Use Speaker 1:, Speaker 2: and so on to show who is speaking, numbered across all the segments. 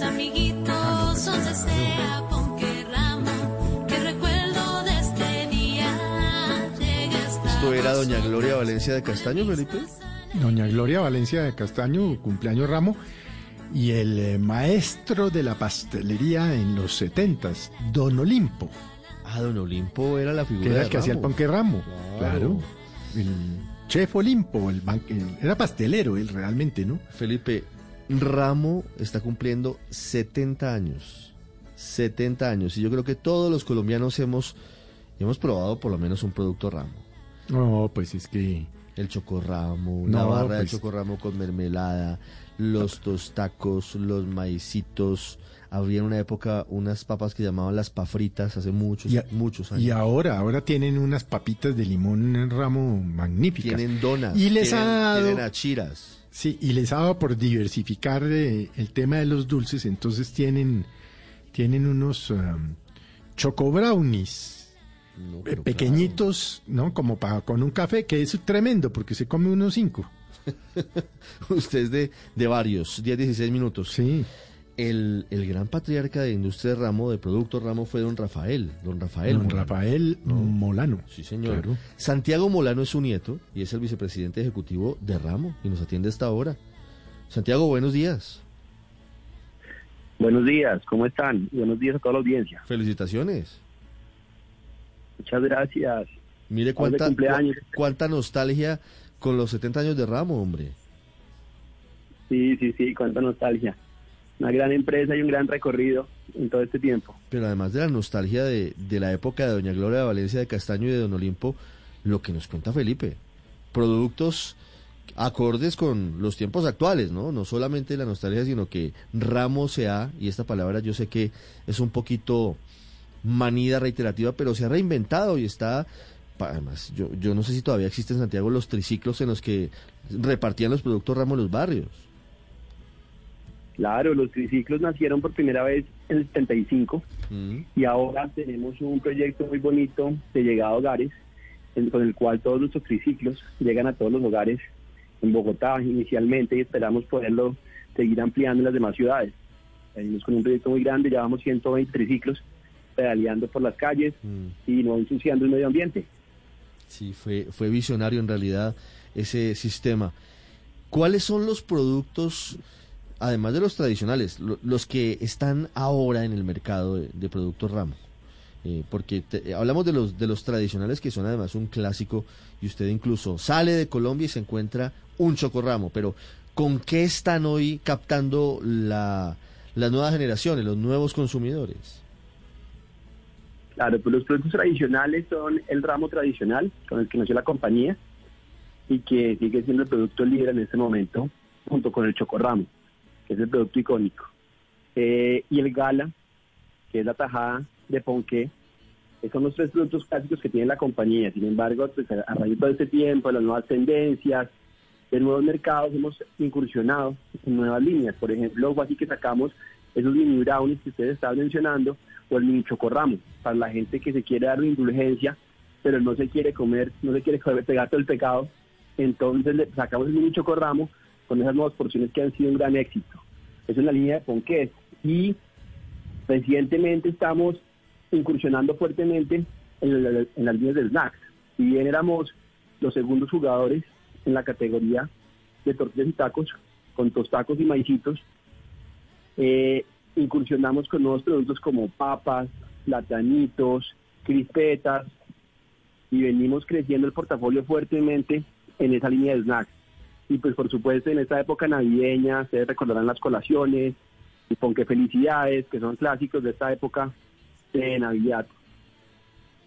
Speaker 1: mis amiguitos, donde sea, que ramo, que recuerdo de este día.
Speaker 2: ¿Esto era doña Gloria Valencia de Castaño, Felipe?
Speaker 3: Doña Gloria Valencia de Castaño, cumpleaños ramo, y el eh, maestro de la pastelería en los setentas, Don Olimpo,
Speaker 2: Ah, don Olimpo era la figura
Speaker 3: que era
Speaker 2: de
Speaker 3: el que hacía el panque ramo.
Speaker 2: Claro.
Speaker 3: Claro. El chef Olimpo, el el- era pastelero él realmente, ¿no?
Speaker 2: Felipe, Ramo está cumpliendo 70 años. 70 años. Y yo creo que todos los colombianos hemos, hemos probado por lo menos un producto Ramo.
Speaker 3: No, pues es que
Speaker 2: El chocorramo, la
Speaker 3: No,
Speaker 2: barra de
Speaker 3: pues-
Speaker 2: chocorramo con mermelada, los tostacos, los maicitos. Había en una época unas papas que llamaban las pafritas hace muchos,
Speaker 3: a-
Speaker 2: muchos años.
Speaker 3: Y ahora, ahora tienen unas papitas de limón en ramo magníficas.
Speaker 2: Tienen donas,
Speaker 3: Y les
Speaker 2: tienen,
Speaker 3: ha dado-
Speaker 2: tienen achiras.
Speaker 3: Sí, y les ha dado por diversificar eh, el tema de los dulces, entonces tienen, tienen unos um, choco brownies
Speaker 2: No,
Speaker 3: eh, pequeñitos, ¿no? Como para con un café, que es tremendo porque se come unos cinco.
Speaker 2: Usted es de, de varios, 10, 16 minutos.
Speaker 3: Sí.
Speaker 2: El, el gran patriarca de industria ramo, de producto ramo, fue don Rafael. Don Rafael.
Speaker 3: Don
Speaker 2: Molano.
Speaker 3: Rafael Molano.
Speaker 2: Sí, señor.
Speaker 3: Claro.
Speaker 2: Santiago Molano es su nieto y es el vicepresidente ejecutivo de Ramo y nos atiende hasta ahora. Santiago, buenos días.
Speaker 4: Buenos días, ¿cómo están? Buenos días a toda la audiencia.
Speaker 2: Felicitaciones.
Speaker 4: Muchas gracias.
Speaker 2: Mire
Speaker 4: de
Speaker 2: cuánta,
Speaker 4: cumpleaños.
Speaker 2: cuánta nostalgia con los 70 años de Ramo, hombre.
Speaker 4: Sí, sí, sí, cuánta nostalgia. Una gran empresa y un gran recorrido en todo este tiempo.
Speaker 2: Pero además de la nostalgia de, de la época de Doña Gloria de Valencia de Castaño y de Don Olimpo, lo que nos cuenta Felipe. Productos acordes con los tiempos actuales, ¿no? No solamente la nostalgia, sino que Ramo se ha, y esta palabra yo sé que es un poquito manida reiterativa, pero se ha reinventado y está, además, yo, yo no sé si todavía existen en Santiago los triciclos en los que repartían los productos Ramo en los barrios.
Speaker 4: Claro, los triciclos nacieron por primera vez en el 75
Speaker 2: Mm.
Speaker 4: y ahora tenemos un proyecto muy bonito de llegada a hogares en- con el cual todos nuestros triciclos llegan a todos los hogares en Bogotá inicialmente y esperamos poderlo seguir ampliando en las demás ciudades. Venimos con un proyecto muy grande, llevamos 120 triciclos pedaleando por las calles
Speaker 2: Mm.
Speaker 4: y no ensuciando el medio ambiente.
Speaker 2: Sí, fue, fue visionario en realidad ese sistema. ¿Cuáles son los productos, además de los tradicionales, lo- los que están ahora en el mercado de, productos ramo? Eh, porque te- hablamos de los, de los tradicionales que son además un clásico y usted incluso sale de Colombia y se encuentra un chocorramo, pero ¿con qué están hoy captando la, las nuevas generaciones, los nuevos consumidores?
Speaker 4: Claro, pues los productos tradicionales son el ramo tradicional con el que nació la compañía y que sigue siendo el producto líder en este momento, junto con el chocorramo, que es el producto icónico. Eh, y el gala, que es la tajada de ponqué, que son los tres productos clásicos que tiene la compañía. Sin embargo, pues, a raíz de todo este tiempo, de las nuevas tendencias, de nuevos mercados, hemos incursionado en nuevas líneas. Por ejemplo, así que sacamos esos mini brownies que ustedes estaban mencionando, o el mini chocorramo, para la gente que se quiere dar una indulgencia, pero no se quiere comer, no se quiere pegar todo el pecado. Entonces le sacamos el mini chocorramo con esas nuevas porciones que han sido un gran éxito. Es una línea de ponqués. Y recientemente estamos incursionando fuertemente en, la- en las líneas de snacks. Si bien éramos los segundos jugadores en la categoría de tortillas y tacos, con tostacos y maicitos, eh, incursionamos con nuevos productos como papas, platanitos, crispetas, y venimos creciendo el portafolio fuertemente en esa línea de snacks. Y pues por supuesto en esta época navideña, ustedes recordarán las colaciones, y ponque felicidades, que son clásicos de esta época de Navidad.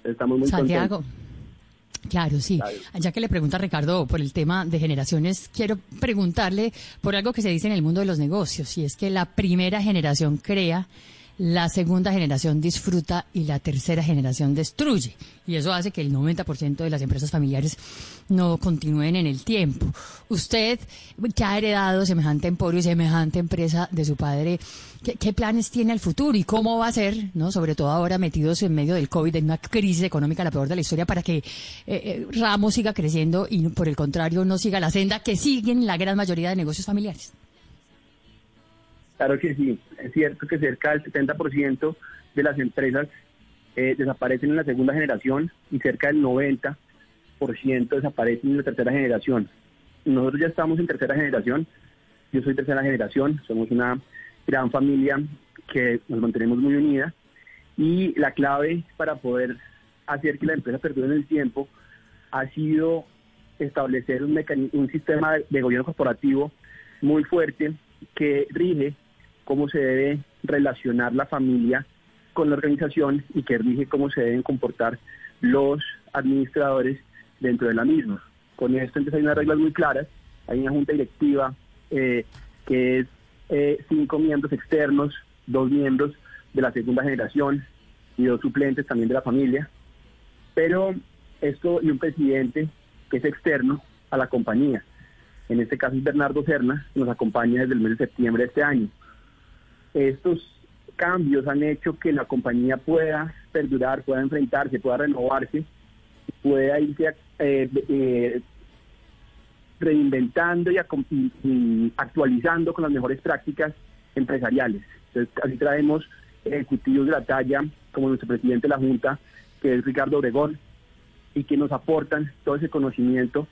Speaker 4: Estamos muy
Speaker 5: Santiago.
Speaker 4: contentos.
Speaker 5: Claro, sí. Ya que le pregunta Ricardo por el tema de generaciones, quiero preguntarle por algo que se dice en el mundo de los negocios, y es que la primera generación crea, la segunda generación disfruta y la tercera generación destruye. Y eso hace que el 90% de las empresas familiares no continúen en el tiempo. Usted, que ha heredado semejante emporio y semejante empresa de su padre, ¿qué, qué planes tiene al futuro y cómo va a ser, no sobre todo ahora metidos en medio del COVID, en una crisis económica la peor de la historia, para que eh, eh, Ramos siga creciendo y por el contrario no siga la senda que siguen la gran mayoría de negocios familiares?
Speaker 4: Claro que sí, es cierto que cerca del 70% de las empresas eh, desaparecen en la segunda generación y cerca del 90% desaparecen en la tercera generación. Nosotros ya estamos en tercera generación, yo soy tercera generación, somos una gran familia que nos mantenemos muy unida y la clave para poder hacer que la empresa perdure en el tiempo ha sido establecer un, un sistema de gobierno corporativo muy fuerte que rige cómo se debe relacionar la familia con la organización y que rige cómo se deben comportar los administradores dentro de la misma. Con esto entonces hay unas reglas muy claras, hay una junta directiva eh, que es eh, cinco miembros externos, dos miembros de la segunda generación y dos suplentes también de la familia, pero esto y un presidente que es externo a la compañía. En este caso es Bernardo Serna, que nos acompaña desde el mes de septiembre de este año. Estos cambios han hecho que la compañía pueda perdurar, pueda enfrentarse, pueda renovarse, pueda irse eh, eh, reinventando y, actualizando con las mejores prácticas empresariales. Entonces, así traemos ejecutivos de la talla, como nuestro presidente de la Junta, que es Ricardo Obregón, y que nos aportan todo ese conocimiento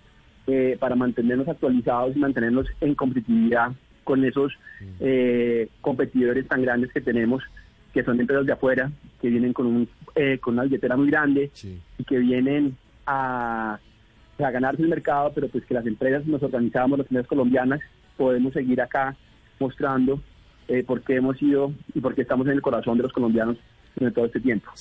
Speaker 4: eh, para mantenernos actualizados y mantenernos en competitividad con esos eh, competidores tan grandes que tenemos, que son empresas de afuera, que vienen con, un, eh, con una billetera muy grande
Speaker 2: Sí.
Speaker 4: y que vienen a, a ganarse el mercado, pero pues que las empresas nos organizamos, las empresas colombianas, podemos seguir acá mostrando eh, por qué hemos ido y por qué estamos en el corazón de los colombianos en todo este tiempo.